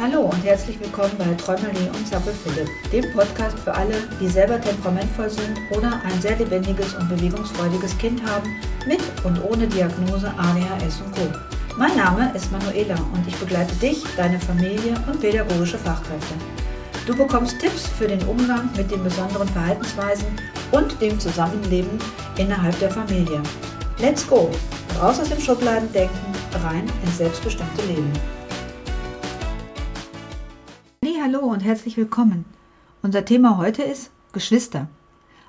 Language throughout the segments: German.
Hallo und herzlich willkommen bei Träumerli und Zappel Philipp, dem Podcast für alle, die selber temperamentvoll sind oder ein sehr lebendiges und bewegungsfreudiges Kind haben, mit und ohne Diagnose ADHS und Co. Mein Name ist Manuela und ich begleite dich, deine Familie und pädagogische Fachkräfte. Du bekommst Tipps für den Umgang mit den besonderen Verhaltensweisen und dem Zusammenleben innerhalb der Familie. Let's go! Raus aus dem Schubladendenken, rein ins selbstbestimmte Leben. Hallo und herzlich willkommen. Unser Thema heute ist Geschwister.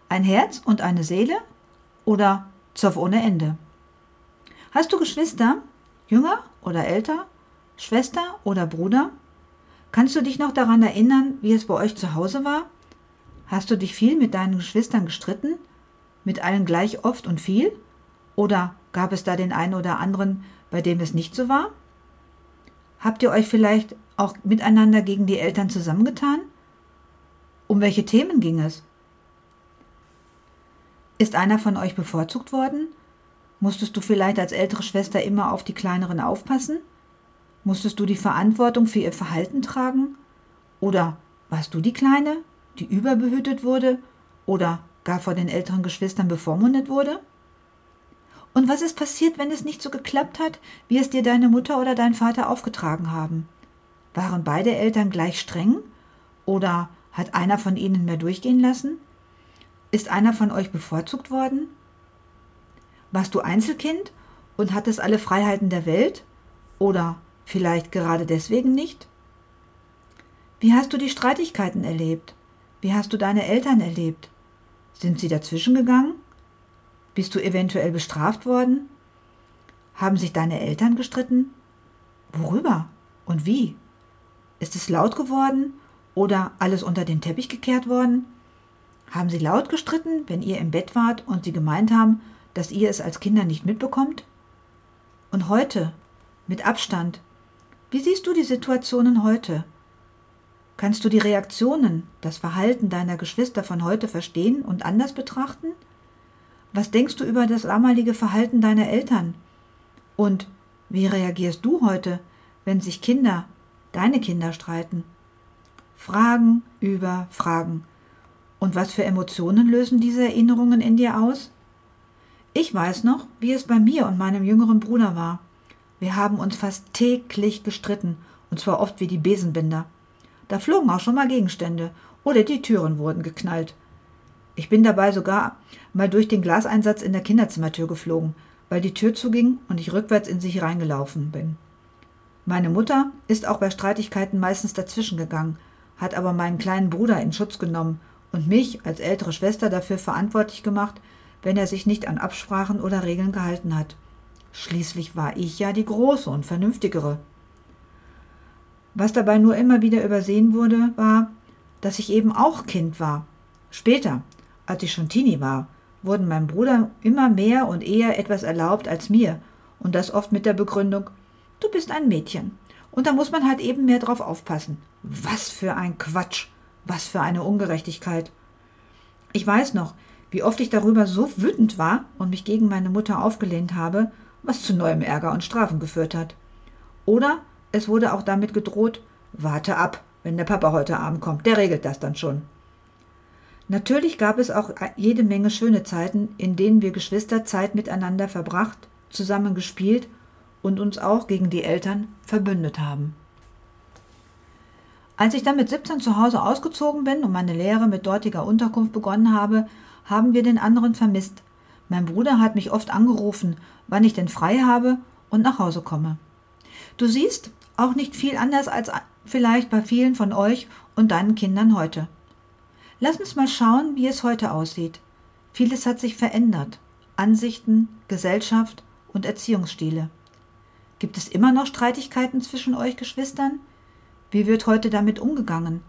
Ein Herz und eine Seele oder Zoff ohne Ende. Hast du Geschwister? Jünger oder älter? Schwester oder Bruder? Kannst du dich noch daran erinnern, wie es bei euch zu Hause war? Hast du dich viel mit deinen Geschwistern gestritten? Mit allen gleich oft und viel? Oder gab es da den einen oder anderen, bei dem es nicht so war? Habt ihr euch vielleicht auch miteinander gegen die Eltern zusammengetan? Um welche Themen ging es? Ist einer von euch bevorzugt worden? Musstest du vielleicht als ältere Schwester immer auf die kleineren aufpassen? Musstest du die Verantwortung für ihr Verhalten tragen? Oder warst du die Kleine, die überbehütet wurde oder gar vor den älteren Geschwistern bevormundet wurde? Und was ist passiert, wenn es nicht so geklappt hat, wie es dir deine Mutter oder dein Vater aufgetragen haben? Waren beide Eltern gleich streng? Oder hat einer von ihnen mehr durchgehen lassen? Ist einer von euch bevorzugt worden? Warst du Einzelkind und hattest alle Freiheiten der Welt? Oder vielleicht gerade deswegen nicht? Wie hast du die Streitigkeiten erlebt? Wie hast du deine Eltern erlebt? Sind sie dazwischen gegangen? Bist du eventuell bestraft worden? Haben sich deine Eltern gestritten? Worüber und wie? Ist es laut geworden oder alles unter den Teppich gekehrt worden? Haben Sie laut gestritten, wenn ihr im Bett wart und Sie gemeint haben, dass ihr es als Kinder nicht mitbekommt? Und heute, mit Abstand, wie siehst du die Situationen heute? Kannst du die Reaktionen, das Verhalten deiner Geschwister von heute verstehen und anders betrachten? Was denkst du über das damalige Verhalten deiner Eltern? Und wie reagierst du heute, wenn sich Kinder deine Kinder streiten. Fragen über Fragen. Und was für Emotionen lösen diese Erinnerungen in dir aus? Ich weiß noch, wie es bei mir und meinem jüngeren Bruder war. Wir haben uns fast täglich gestritten, und zwar oft wie die Besenbinder. Da flogen auch schon mal Gegenstände oder die Türen wurden geknallt. Ich bin dabei sogar mal durch den Glaseinsatz in der Kinderzimmertür geflogen, weil die Tür zuging und ich rückwärts in sich reingelaufen bin. Meine Mutter ist auch bei Streitigkeiten meistens dazwischen gegangen, hat aber meinen kleinen Bruder in Schutz genommen und mich als ältere Schwester dafür verantwortlich gemacht, wenn er sich nicht an Absprachen oder Regeln gehalten hat. Schließlich war ich ja die Große und Vernünftigere. Was dabei nur immer wieder übersehen wurde, war, dass ich eben auch Kind war. Später, als ich schon Teenie war, wurden meinem Bruder immer mehr und eher etwas erlaubt als mir, und das oft mit der Begründung, du bist ein Mädchen. Und da muss man halt eben mehr drauf aufpassen. Was für ein Quatsch. Was für eine Ungerechtigkeit. Ich weiß noch, wie oft ich darüber so wütend war und mich gegen meine Mutter aufgelehnt habe, was zu neuem Ärger und Strafen geführt hat. Oder es wurde auch damit gedroht, warte ab, wenn der Papa heute Abend kommt, der regelt das dann schon. Natürlich gab es auch jede Menge schöne Zeiten, in denen wir Geschwister Zeit miteinander verbracht, zusammen gespielt und uns auch gegen die Eltern verbündet haben. Als ich dann mit 17 zu Hause ausgezogen bin und meine Lehre mit dortiger Unterkunft begonnen habe, haben wir den anderen vermisst. Mein Bruder hat mich oft angerufen, wann ich denn frei habe und nach Hause komme. Du siehst, auch nicht viel anders als vielleicht bei vielen von euch und deinen Kindern heute. Lass uns mal schauen, wie es heute aussieht. Vieles hat sich verändert. Ansichten, Gesellschaft und Erziehungsstile. Gibt es immer noch Streitigkeiten zwischen euch Geschwistern? Wie wird heute damit umgegangen?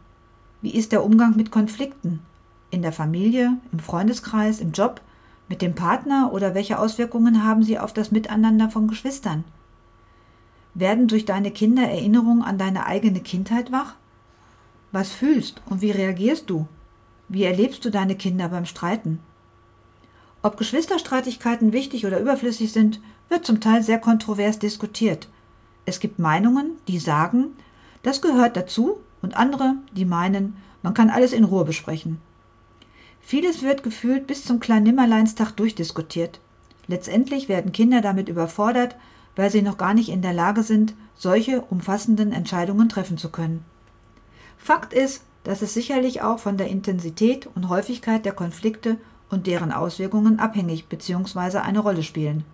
Wie ist der Umgang mit Konflikten? In der Familie, im Freundeskreis, im Job, mit dem Partner oder welche Auswirkungen haben sie auf das Miteinander von Geschwistern? Werden durch deine Kinder Erinnerungen an deine eigene Kindheit wach? Was fühlst und wie reagierst du? Wie erlebst du deine Kinder beim Streiten? Ob Geschwisterstreitigkeiten wichtig oder überflüssig sind, wird zum Teil sehr kontrovers diskutiert. Es gibt Meinungen, die sagen, Das gehört dazu und andere, die meinen, man kann alles in Ruhe besprechen. Vieles wird gefühlt bis zum Kleinimmerleinstag durchdiskutiert. Letztendlich werden Kinder damit überfordert, weil sie noch gar nicht in der Lage sind, solche umfassenden Entscheidungen treffen zu können. Fakt ist, dass es sicherlich auch von der Intensität und Häufigkeit der Konflikte und deren Auswirkungen abhängig bzw. eine Rolle spielen.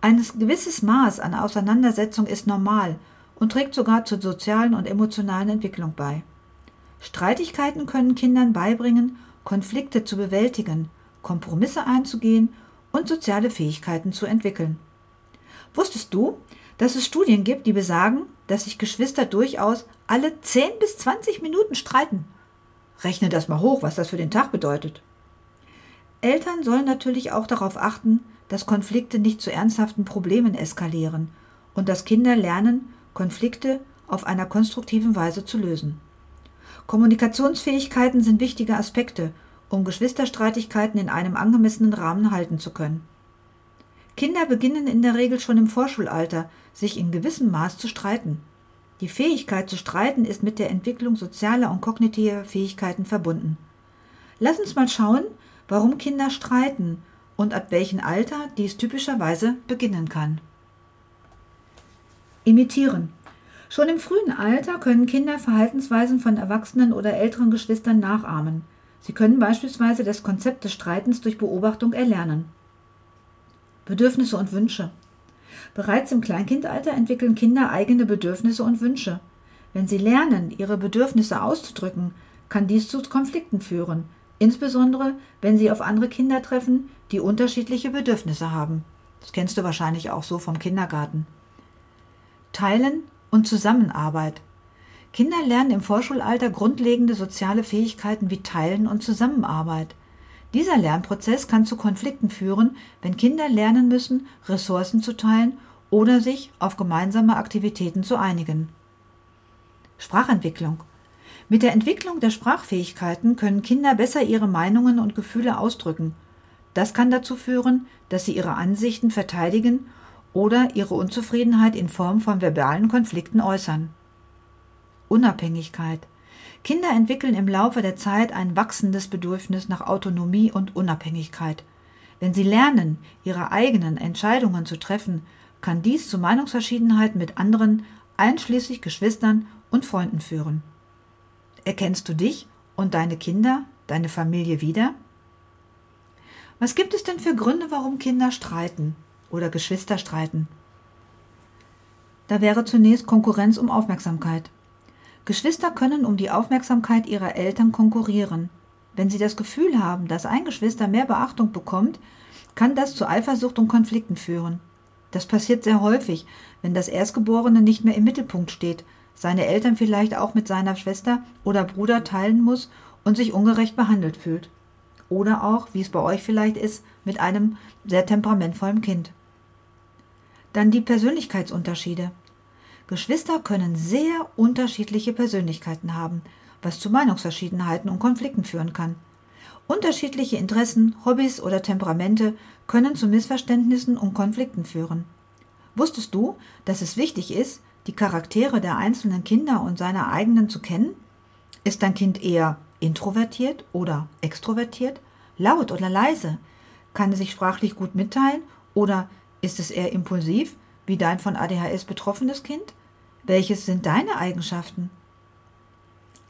Ein gewisses Maß an Auseinandersetzung ist normal und trägt sogar zur sozialen und emotionalen Entwicklung bei. Streitigkeiten können Kindern beibringen, Konflikte zu bewältigen, Kompromisse einzugehen und soziale Fähigkeiten zu entwickeln. Wusstest du, dass es Studien gibt, die besagen, dass sich Geschwister durchaus alle 10 bis 20 Minuten streiten? Rechne das mal hoch, was das für den Tag bedeutet. Eltern sollen natürlich auch darauf achten, dass Konflikte nicht zu ernsthaften Problemen eskalieren und dass Kinder lernen, Konflikte auf einer konstruktiven Weise zu lösen. Kommunikationsfähigkeiten sind wichtige Aspekte, um Geschwisterstreitigkeiten in einem angemessenen Rahmen halten zu können. Kinder beginnen in der Regel schon im Vorschulalter, sich in gewissem Maß zu streiten. Die Fähigkeit zu streiten ist mit der Entwicklung sozialer und kognitiver Fähigkeiten verbunden. Lass uns mal schauen, warum Kinder streiten und ab welchem Alter dies typischerweise beginnen kann. Imitieren. Schon im frühen Alter können Kinder Verhaltensweisen von erwachsenen oder älteren Geschwistern nachahmen. Sie können beispielsweise das Konzept des Streitens durch Beobachtung erlernen. Bedürfnisse und Wünsche. Bereits im Kleinkindalter entwickeln Kinder eigene Bedürfnisse und Wünsche. Wenn sie lernen, ihre Bedürfnisse auszudrücken, kann dies zu Konflikten führen, insbesondere wenn sie auf andere Kinder treffen, die unterschiedliche Bedürfnisse haben. Das kennst du wahrscheinlich auch so vom Kindergarten. Teilen und Zusammenarbeit. Kinder lernen im Vorschulalter grundlegende soziale Fähigkeiten wie Teilen und Zusammenarbeit. Dieser Lernprozess kann zu Konflikten führen, wenn Kinder lernen müssen, Ressourcen zu teilen oder sich auf gemeinsame Aktivitäten zu einigen. Sprachentwicklung. Mit der Entwicklung der Sprachfähigkeiten können Kinder besser ihre Meinungen und Gefühle ausdrücken. Das kann dazu führen, dass sie ihre Ansichten verteidigen oder ihre Unzufriedenheit in Form von verbalen Konflikten äußern. Unabhängigkeit. Kinder entwickeln im Laufe der Zeit ein wachsendes Bedürfnis nach Autonomie und Unabhängigkeit. Wenn sie lernen, ihre eigenen Entscheidungen zu treffen, kann dies zu Meinungsverschiedenheiten mit anderen, einschließlich Geschwistern und Freunden führen. Erkennst du dich und deine Kinder, deine Familie wieder? Was gibt es denn für Gründe, warum Kinder streiten? oder Geschwister streiten. Da wäre zunächst Konkurrenz um Aufmerksamkeit. Geschwister können um die Aufmerksamkeit ihrer Eltern konkurrieren. Wenn sie das Gefühl haben, dass ein Geschwister mehr Beachtung bekommt, kann das zu Eifersucht und Konflikten führen. Das passiert sehr häufig, wenn das Erstgeborene nicht mehr im Mittelpunkt steht, seine Eltern vielleicht auch mit seiner Schwester oder Bruder teilen muss und sich ungerecht behandelt fühlt. Oder auch, wie es bei euch vielleicht ist, mit einem sehr temperamentvollen Kind. Dann die Persönlichkeitsunterschiede. Geschwister können sehr unterschiedliche Persönlichkeiten haben, was zu Meinungsverschiedenheiten und Konflikten führen kann. Unterschiedliche Interessen, Hobbys oder Temperamente können zu Missverständnissen und Konflikten führen. Wusstest du, dass es wichtig ist, die Charaktere der einzelnen Kinder und seiner eigenen zu kennen? Ist dein Kind eher introvertiert oder extrovertiert, laut oder leise? Kann es sich sprachlich gut mitteilen oder ist es eher impulsiv, wie dein von ADHS betroffenes Kind? Welches sind deine Eigenschaften?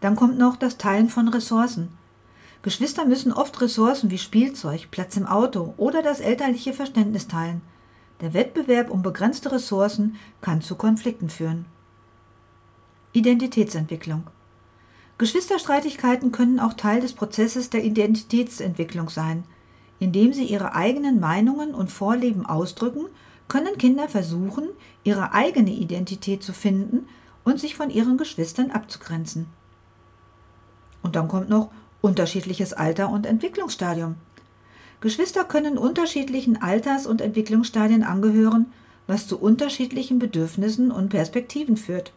Dann kommt noch das Teilen von Ressourcen. Geschwister müssen oft Ressourcen wie Spielzeug, Platz im Auto oder das elterliche Verständnis teilen. Der Wettbewerb um begrenzte Ressourcen kann zu Konflikten führen. Identitätsentwicklung. Geschwisterstreitigkeiten können auch Teil des Prozesses der Identitätsentwicklung sein – indem sie ihre eigenen Meinungen und Vorleben ausdrücken, können Kinder versuchen, ihre eigene Identität zu finden und sich von ihren Geschwistern abzugrenzen. Und dann kommt noch unterschiedliches Alter und Entwicklungsstadium. Geschwister können unterschiedlichen Alters- und Entwicklungsstadien angehören, was zu unterschiedlichen Bedürfnissen und Perspektiven führt.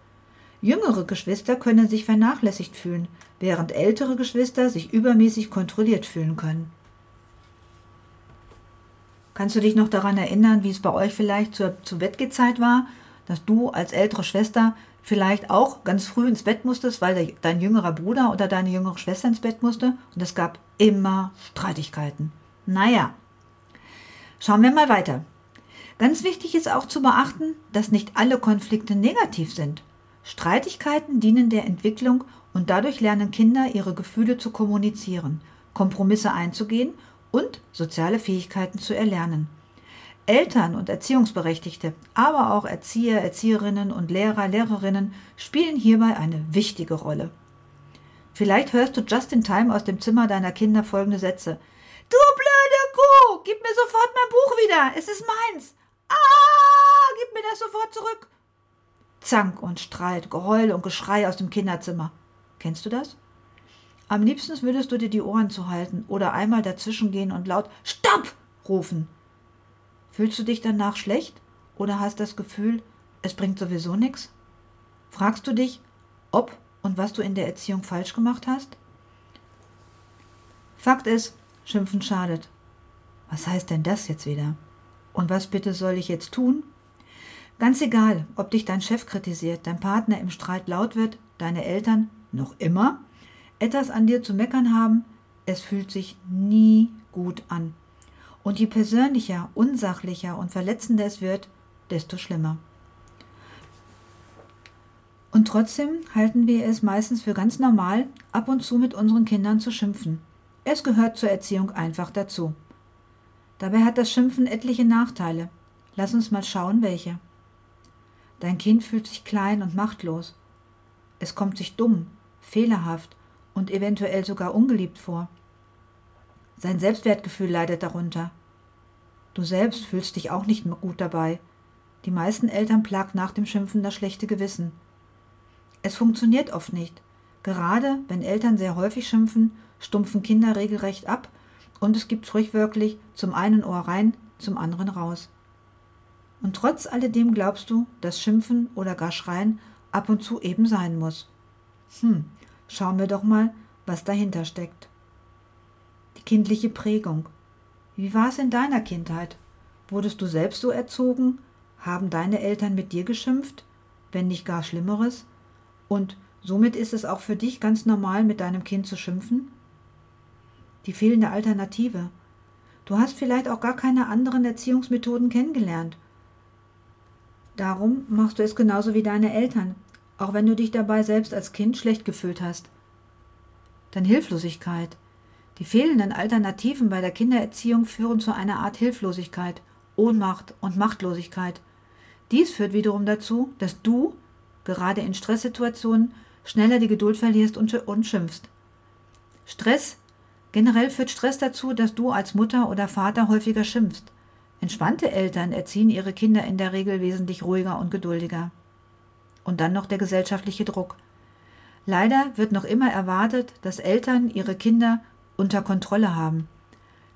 Jüngere Geschwister können sich vernachlässigt fühlen, während ältere Geschwister sich übermäßig kontrolliert fühlen können. Kannst du dich noch daran erinnern, wie es bei euch vielleicht zur, zur Bettgehzeit war, dass du als ältere Schwester vielleicht auch ganz früh ins Bett musstest, weil dein jüngerer Bruder oder deine jüngere Schwester ins Bett musste und es gab immer Streitigkeiten. Naja, schauen wir mal weiter. Ganz wichtig ist auch zu beachten, dass nicht alle Konflikte negativ sind. Streitigkeiten dienen der Entwicklung und dadurch lernen Kinder ihre Gefühle zu kommunizieren, Kompromisse einzugehen und soziale Fähigkeiten zu erlernen. Eltern und Erziehungsberechtigte, aber auch Erzieher, Erzieherinnen und Lehrer, Lehrerinnen spielen hierbei eine wichtige Rolle. Vielleicht hörst du just in time aus dem Zimmer deiner Kinder folgende Sätze. Du blöde Kuh, gib mir sofort mein Buch wieder, es ist meins. Ah, gib mir das sofort zurück. Zank und Streit, Geheul und Geschrei aus dem Kinderzimmer. Kennst du das? Am liebsten würdest du dir die Ohren zuhalten oder einmal dazwischen gehen und laut Stopp rufen. Fühlst du dich danach schlecht oder hast das Gefühl, es bringt sowieso nichts? Fragst du dich, ob und was du in der Erziehung falsch gemacht hast? Fakt ist, Schimpfen schadet. Was heißt denn das jetzt wieder? Und was bitte soll ich jetzt tun? Ganz egal, ob dich dein Chef kritisiert, dein Partner im Streit laut wird, deine Eltern noch immer etwas an dir zu meckern haben, es fühlt sich nie gut an. Und je persönlicher, unsachlicher und verletzender es wird, desto schlimmer. Und trotzdem halten wir es meistens für ganz normal, ab und zu mit unseren Kindern zu schimpfen. Es gehört zur Erziehung einfach dazu. Dabei hat das Schimpfen etliche Nachteile. Lass uns mal schauen, welche. Dein Kind fühlt sich klein und machtlos. Es kommt sich dumm, fehlerhaft und eventuell sogar ungeliebt vor. Sein Selbstwertgefühl leidet darunter. Du selbst fühlst dich auch nicht gut dabei. Die meisten Eltern plagt nach dem Schimpfen das schlechte Gewissen. Es funktioniert oft nicht. Gerade wenn Eltern sehr häufig schimpfen, stumpfen Kinder regelrecht ab und es gibt sprichwörtlich zum einen Ohr rein, zum anderen raus. Und trotz alledem glaubst du, dass Schimpfen oder gar Schreien ab und zu eben sein muss. Hm, schauen wir doch mal, was dahinter steckt die kindliche Prägung. Wie war es in deiner Kindheit? Wurdest du selbst so erzogen? Haben deine Eltern mit dir geschimpft? Wenn nicht gar Schlimmeres? Und somit ist es auch für dich ganz normal, mit deinem Kind zu schimpfen? Die fehlende Alternative. Du hast vielleicht auch gar keine anderen Erziehungsmethoden kennengelernt. Darum machst du es genauso wie deine Eltern, auch wenn du dich dabei selbst als Kind schlecht gefühlt hast. Dann Hilflosigkeit. Die fehlenden Alternativen bei der Kindererziehung führen zu einer Art Hilflosigkeit, Ohnmacht und Machtlosigkeit. Dies führt wiederum dazu, dass du, gerade in Stresssituationen, schneller die Geduld verlierst und, und schimpfst. Stress Generell führt Stress dazu, dass du als Mutter oder Vater häufiger schimpfst. Entspannte Eltern erziehen ihre Kinder in der Regel wesentlich ruhiger und geduldiger. Und dann noch der gesellschaftliche Druck. Leider wird noch immer erwartet, dass Eltern ihre Kinder unter Kontrolle haben.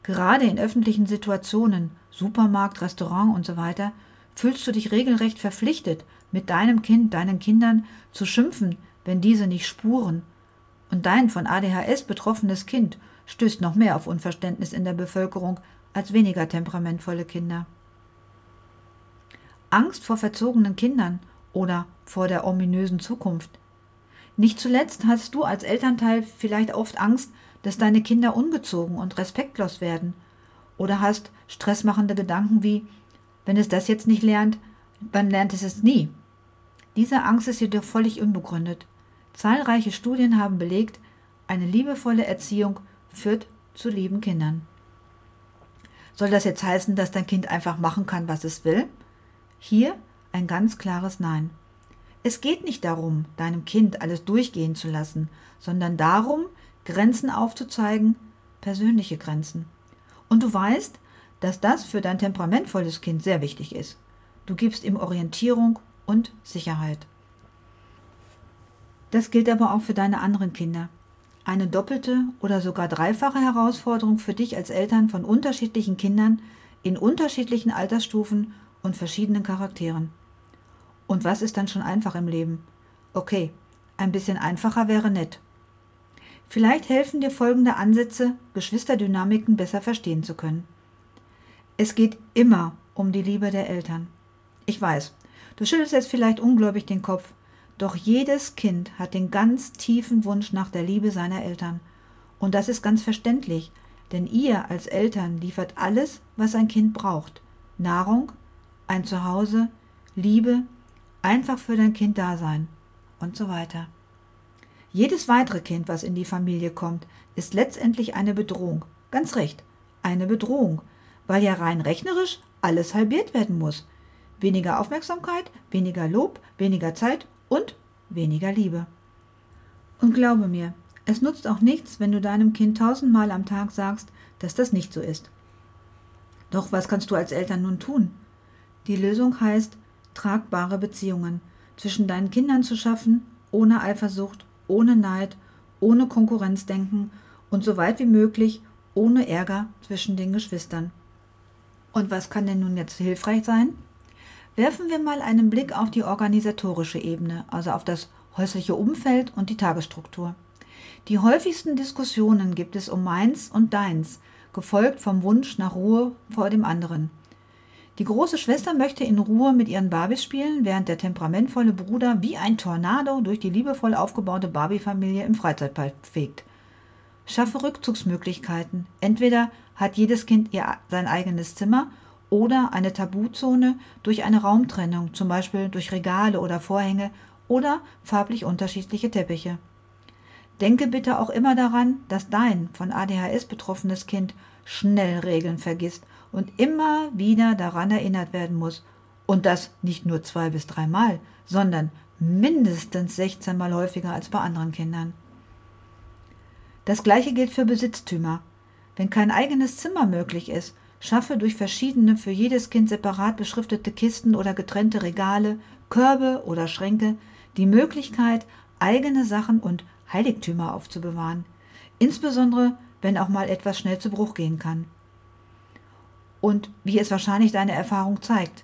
Gerade in öffentlichen Situationen, Supermarkt, Restaurant und so weiter, fühlst du dich regelrecht verpflichtet, mit deinem Kind, deinen Kindern zu schimpfen, wenn diese nicht spuren. Und dein von ADHS betroffenes Kind stößt noch mehr auf Unverständnis in der Bevölkerung als weniger temperamentvolle Kinder. Angst vor verzogenen Kindern oder vor der ominösen Zukunft. Nicht zuletzt hast du als Elternteil vielleicht oft Angst, dass deine Kinder ungezogen und respektlos werden. Oder hast stressmachende Gedanken wie, wenn es das jetzt nicht lernt, dann lernt es es nie. Diese Angst ist jedoch völlig unbegründet. Zahlreiche Studien haben belegt, eine liebevolle Erziehung führt zu lieben Kindern. Soll das jetzt heißen, dass dein Kind einfach machen kann, was es will? Hier ein ganz klares Nein. Es geht nicht darum, deinem Kind alles durchgehen zu lassen, sondern darum, Grenzen aufzuzeigen, persönliche Grenzen. Und du weißt, dass das für dein temperamentvolles Kind sehr wichtig ist. Du gibst ihm Orientierung und Sicherheit. Das gilt aber auch für deine anderen Kinder. Eine doppelte oder sogar dreifache Herausforderung für dich als Eltern von unterschiedlichen Kindern in unterschiedlichen Altersstufen und verschiedenen Charakteren. Und was ist dann schon einfach im Leben? Okay, ein bisschen einfacher wäre nett. Vielleicht helfen dir folgende Ansätze, Geschwisterdynamiken besser verstehen zu können. Es geht immer um die Liebe der Eltern. Ich weiß, du schüttelst jetzt vielleicht ungläubig den Kopf, Doch jedes Kind hat den ganz tiefen Wunsch nach der Liebe seiner Eltern. Und das ist ganz verständlich, denn ihr als Eltern liefert alles, was ein Kind braucht. Nahrung, ein Zuhause, Liebe, einfach für dein Kind da sein und so weiter. Jedes weitere Kind, was in die Familie kommt, ist letztendlich eine Bedrohung. Ganz recht, eine Bedrohung, weil ja rein rechnerisch alles halbiert werden muss. Weniger Aufmerksamkeit, weniger Lob, weniger Zeit und weniger Liebe. Und glaube mir, es nutzt auch nichts, wenn du deinem Kind tausendmal am Tag sagst, dass das nicht so ist. Doch was kannst du als Eltern nun tun? Die Lösung heißt, tragbare Beziehungen zwischen deinen Kindern zu schaffen, ohne Eifersucht, ohne Neid, ohne Konkurrenzdenken und so weit wie möglich ohne Ärger zwischen den Geschwistern. Und was kann denn nun jetzt hilfreich sein? Werfen wir mal einen Blick auf die organisatorische Ebene, also auf das häusliche Umfeld und die Tagesstruktur. Die häufigsten Diskussionen gibt es um meins und deins, gefolgt vom Wunsch nach Ruhe vor dem anderen. Die große Schwester möchte in Ruhe mit ihren Barbies spielen, während der temperamentvolle Bruder wie ein Tornado durch die liebevoll aufgebaute Barbie-Familie im Freizeitpark fegt. Schaffe Rückzugsmöglichkeiten. Entweder hat jedes Kind ihr, sein eigenes Zimmer oder eine Tabuzone durch eine Raumtrennung, zum Beispiel durch Regale oder Vorhänge oder farblich unterschiedliche Teppiche. Denke bitte auch immer daran, dass dein von ADHS betroffenes Kind schnell Regeln vergisst und immer wieder daran erinnert werden muss. Und das nicht nur zwei bis dreimal, sondern mindestens 16 Mal häufiger als bei anderen Kindern. Das gleiche gilt für Besitztümer. Wenn kein eigenes Zimmer möglich ist, schaffe durch verschiedene für jedes Kind separat beschriftete Kisten oder getrennte Regale, Körbe oder Schränke die Möglichkeit, eigene Sachen und Heiligtümer aufzubewahren, insbesondere wenn auch mal etwas schnell zu Bruch gehen kann. Und wie es wahrscheinlich deine Erfahrung zeigt,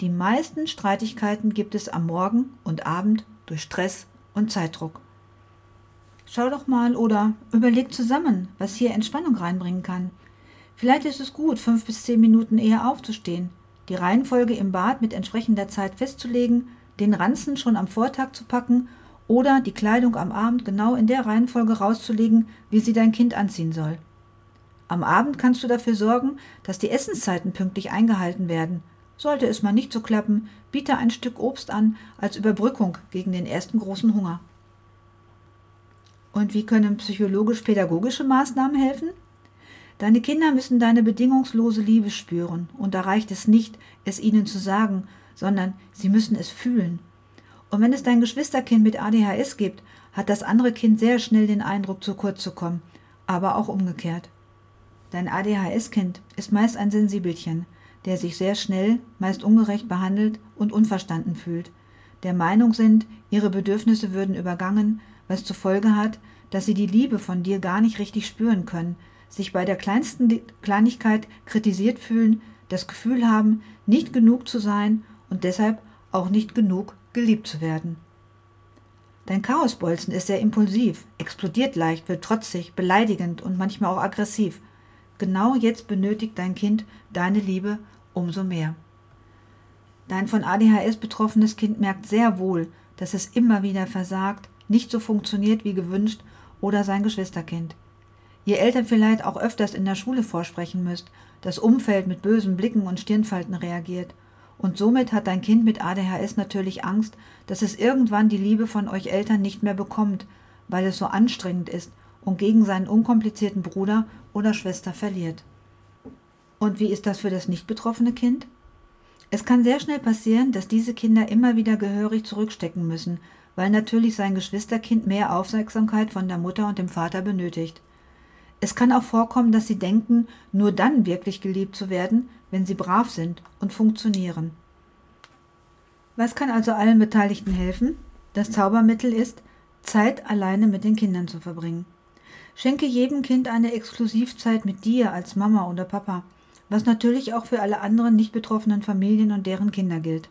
die meisten Streitigkeiten gibt es am Morgen und Abend durch Stress und Zeitdruck. Schau doch mal oder überleg zusammen, was hier Entspannung reinbringen kann. Vielleicht ist es gut, fünf bis zehn Minuten eher aufzustehen, die Reihenfolge im Bad mit entsprechender Zeit festzulegen, den Ranzen schon am Vortag zu packen oder die Kleidung am Abend genau in der Reihenfolge rauszulegen, wie sie dein Kind anziehen soll. Am Abend kannst du dafür sorgen, dass die Essenszeiten pünktlich eingehalten werden. Sollte es mal nicht so klappen, biete ein Stück Obst an als Überbrückung gegen den ersten großen Hunger. Und wie können psychologisch-pädagogische Maßnahmen helfen? Deine Kinder müssen deine bedingungslose Liebe spüren, und da reicht es nicht, es ihnen zu sagen, sondern sie müssen es fühlen. Und wenn es dein Geschwisterkind mit ADHS gibt, hat das andere Kind sehr schnell den Eindruck, zu kurz zu kommen, aber auch umgekehrt. Dein ADHS-Kind ist meist ein Sensibelchen, der sich sehr schnell, meist ungerecht behandelt und unverstanden fühlt, der Meinung sind, ihre Bedürfnisse würden übergangen, was zur Folge hat, dass sie die Liebe von dir gar nicht richtig spüren können, sich bei der kleinsten Kleinigkeit kritisiert fühlen, das Gefühl haben, nicht genug zu sein und deshalb auch nicht genug geliebt zu werden. Dein Chaosbolzen ist sehr impulsiv, explodiert leicht, wird trotzig, beleidigend und manchmal auch aggressiv. Genau jetzt benötigt dein Kind deine Liebe umso mehr. Dein von ADHS betroffenes Kind merkt sehr wohl, dass es immer wieder versagt, nicht so funktioniert wie gewünscht oder sein Geschwisterkind. Ihr Eltern vielleicht auch öfters in der Schule vorsprechen müsst, das Umfeld mit bösen Blicken und Stirnfalten reagiert. Und somit hat dein Kind mit ADHS natürlich Angst, dass es irgendwann die Liebe von euch Eltern nicht mehr bekommt, weil es so anstrengend ist und gegen seinen unkomplizierten Bruder oder Schwester verliert. Und wie ist das für das nicht betroffene Kind? Es kann sehr schnell passieren, dass diese Kinder immer wieder gehörig zurückstecken müssen, weil natürlich sein Geschwisterkind mehr Aufmerksamkeit von der Mutter und dem Vater benötigt. Es kann auch vorkommen, dass sie denken, nur dann wirklich geliebt zu werden, wenn sie brav sind und funktionieren. Was kann also allen Beteiligten helfen? Das Zaubermittel ist, Zeit alleine mit den Kindern zu verbringen. Schenke jedem Kind eine Exklusivzeit mit dir als Mama oder Papa, was natürlich auch für alle anderen nicht betroffenen Familien und deren Kinder gilt.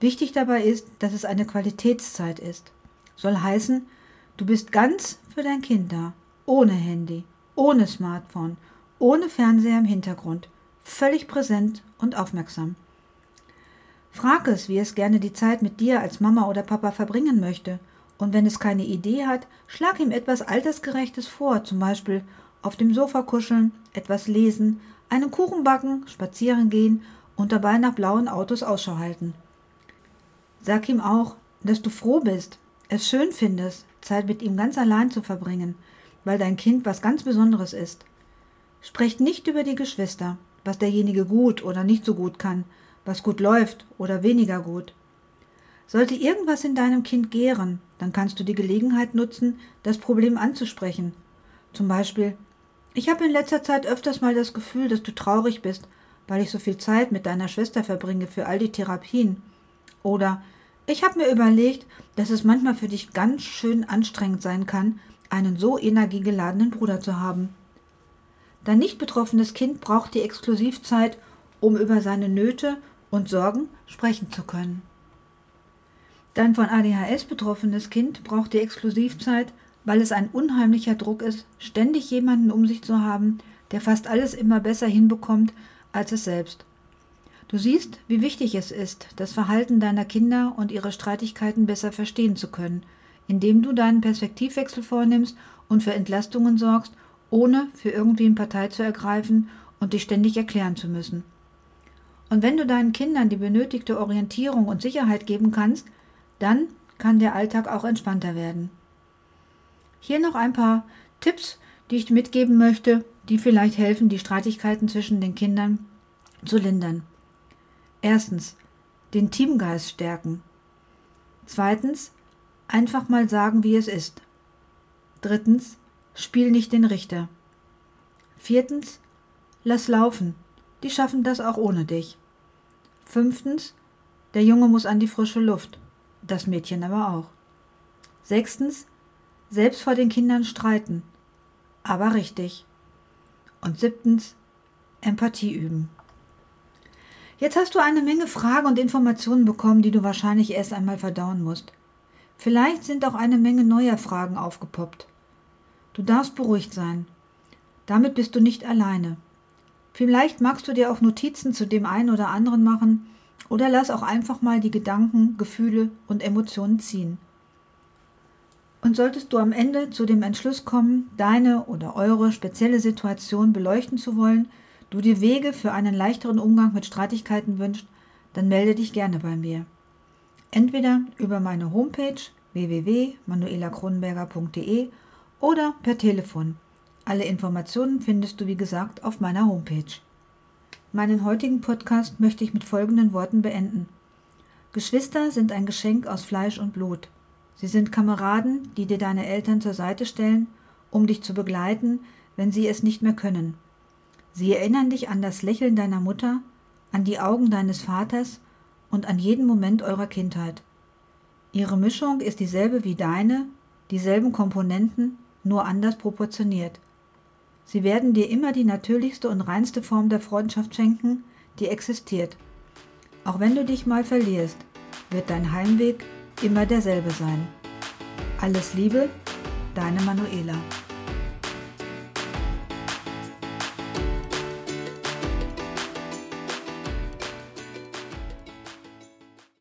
Wichtig dabei ist, dass es eine Qualitätszeit ist. Soll heißen, du bist ganz für dein Kind da, ohne Handy, ohne Smartphone, ohne Fernseher im Hintergrund, völlig präsent und aufmerksam. Frag es, wie es gerne die Zeit mit dir als Mama oder Papa verbringen möchte. Und wenn es keine Idee hat, schlag ihm etwas Altersgerechtes vor, zum Beispiel auf dem Sofa kuscheln, etwas lesen, einen Kuchen backen, spazieren gehen und dabei nach blauen Autos Ausschau halten. Sag ihm auch, dass du froh bist, es schön findest, Zeit mit ihm ganz allein zu verbringen, weil dein Kind was ganz Besonderes ist. Sprecht nicht über die Geschwister, was derjenige gut oder nicht so gut kann, was gut läuft oder weniger gut. Sollte irgendwas in deinem Kind gären, dann kannst du die Gelegenheit nutzen, das Problem anzusprechen. Zum Beispiel, ich habe in letzter Zeit öfters mal das Gefühl, dass du traurig bist, weil ich so viel Zeit mit deiner Schwester verbringe für all die Therapien. Oder ich habe mir überlegt, dass es manchmal für dich ganz schön anstrengend sein kann, einen so energiegeladenen Bruder zu haben. Dein nicht betroffenes Kind braucht die Exklusivzeit, um über seine Nöte und Sorgen sprechen zu können. Dein von ADHS betroffenes Kind braucht die Exklusivzeit, weil es ein unheimlicher Druck ist, ständig jemanden um sich zu haben, der fast alles immer besser hinbekommt als es selbst. Du siehst, wie wichtig es ist, das Verhalten deiner Kinder und ihre Streitigkeiten besser verstehen zu können, indem du deinen Perspektivwechsel vornimmst und für Entlastungen sorgst, ohne für irgendwen Partei zu ergreifen und dich ständig erklären zu müssen. Und wenn du deinen Kindern die benötigte Orientierung und Sicherheit geben kannst, dann kann der Alltag auch entspannter werden. Hier noch ein paar Tipps, die ich mitgeben möchte, die vielleicht helfen, die Streitigkeiten zwischen den Kindern zu lindern. Erstens, den Teamgeist stärken. Zweitens, einfach mal sagen, wie es ist. Drittens, spiel nicht den Richter. Viertens, lass laufen. Die schaffen das auch ohne dich. Fünftens, der Junge muss an die frische Luft, das Mädchen aber auch. Sechstens, selbst vor den Kindern streiten, aber richtig. Und siebtens, Empathie üben. Jetzt hast du eine Menge Fragen und Informationen bekommen, die du wahrscheinlich erst einmal verdauen musst. Vielleicht sind auch eine Menge neuer Fragen aufgepoppt. Du darfst beruhigt sein. Damit bist du nicht alleine. Vielleicht magst du dir auch Notizen zu dem einen oder anderen machen oder lass auch einfach mal die Gedanken, Gefühle und Emotionen ziehen. Und solltest du am Ende zu dem Entschluss kommen, deine oder eure spezielle Situation beleuchten zu wollen, du dir Wege für einen leichteren Umgang mit Streitigkeiten wünschst, dann melde dich gerne bei mir. Entweder über meine Homepage www.manuelakronenberger.de oder per Telefon alle Informationen findest du, wie gesagt, auf meiner Homepage. Meinen heutigen Podcast möchte ich mit folgenden Worten beenden. Geschwister sind ein Geschenk aus Fleisch und Blut. Sie sind Kameraden, die dir deine Eltern zur Seite stellen, um dich zu begleiten, wenn sie es nicht mehr können. Sie erinnern dich an das Lächeln deiner Mutter, an die Augen deines Vaters und an jeden Moment eurer Kindheit. Ihre Mischung ist dieselbe wie deine, dieselben Komponenten, nur anders proportioniert. Sie werden dir immer die natürlichste und reinste Form der Freundschaft schenken, die existiert. Auch wenn du dich mal verlierst, wird dein Heimweg immer derselbe sein. Alles Liebe, deine Manuela.